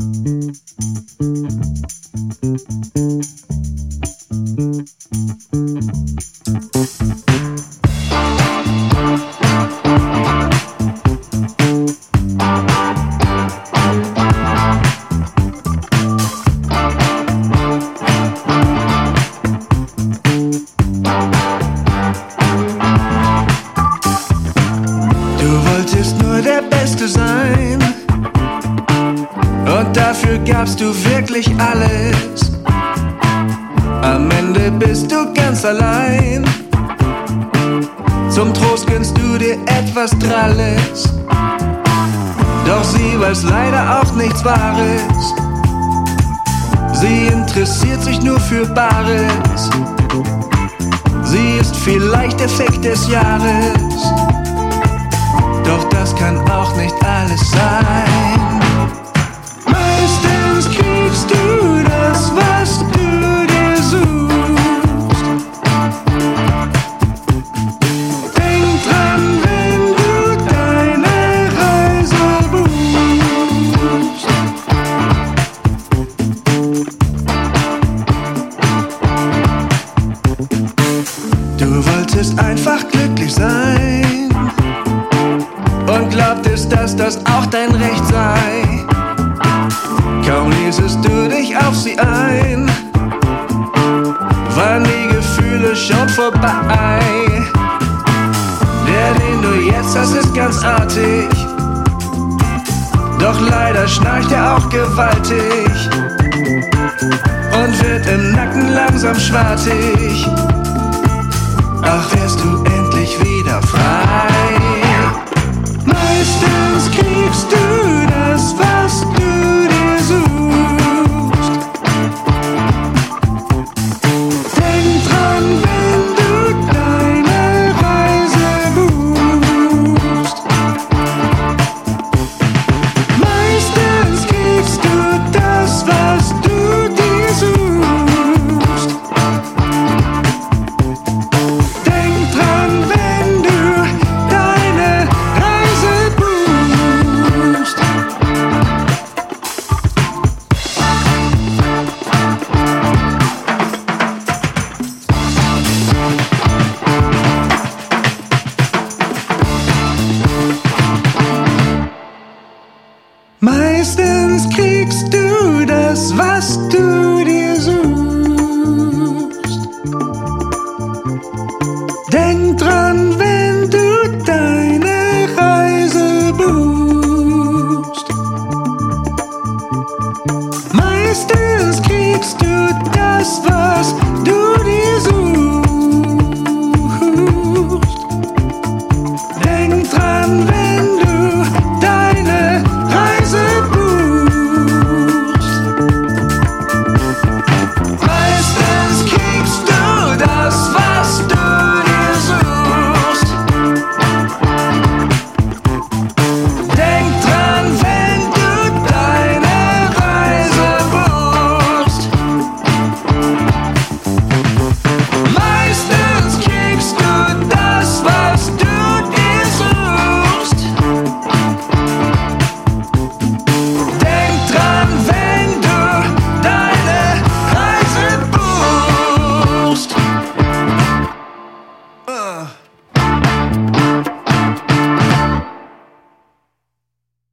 Du wolltest nur der Beste sein. dafür gabst du wirklich alles. Am Ende bist du ganz allein. Zum Trost gönnst du dir etwas Dralles. Doch sie weiß leider auch nichts Wahres. Sie interessiert sich nur für Bares. Sie ist vielleicht Effekt des Jahres. Doch das kann auch nicht alles sein. wolltest einfach glücklich sein und glaubtest, dass das auch dein Recht sei. Kaum ließest du dich auf sie ein, waren die Gefühle schon vorbei. Der, den du jetzt hast, ist ganz artig, doch leider schnarcht er auch gewaltig und wird im Nacken langsam schwartig. meistens kriegst du das, was du dir suchst. Denk dran, wenn du deine Reise buchst. Meistens kriegst du das, was du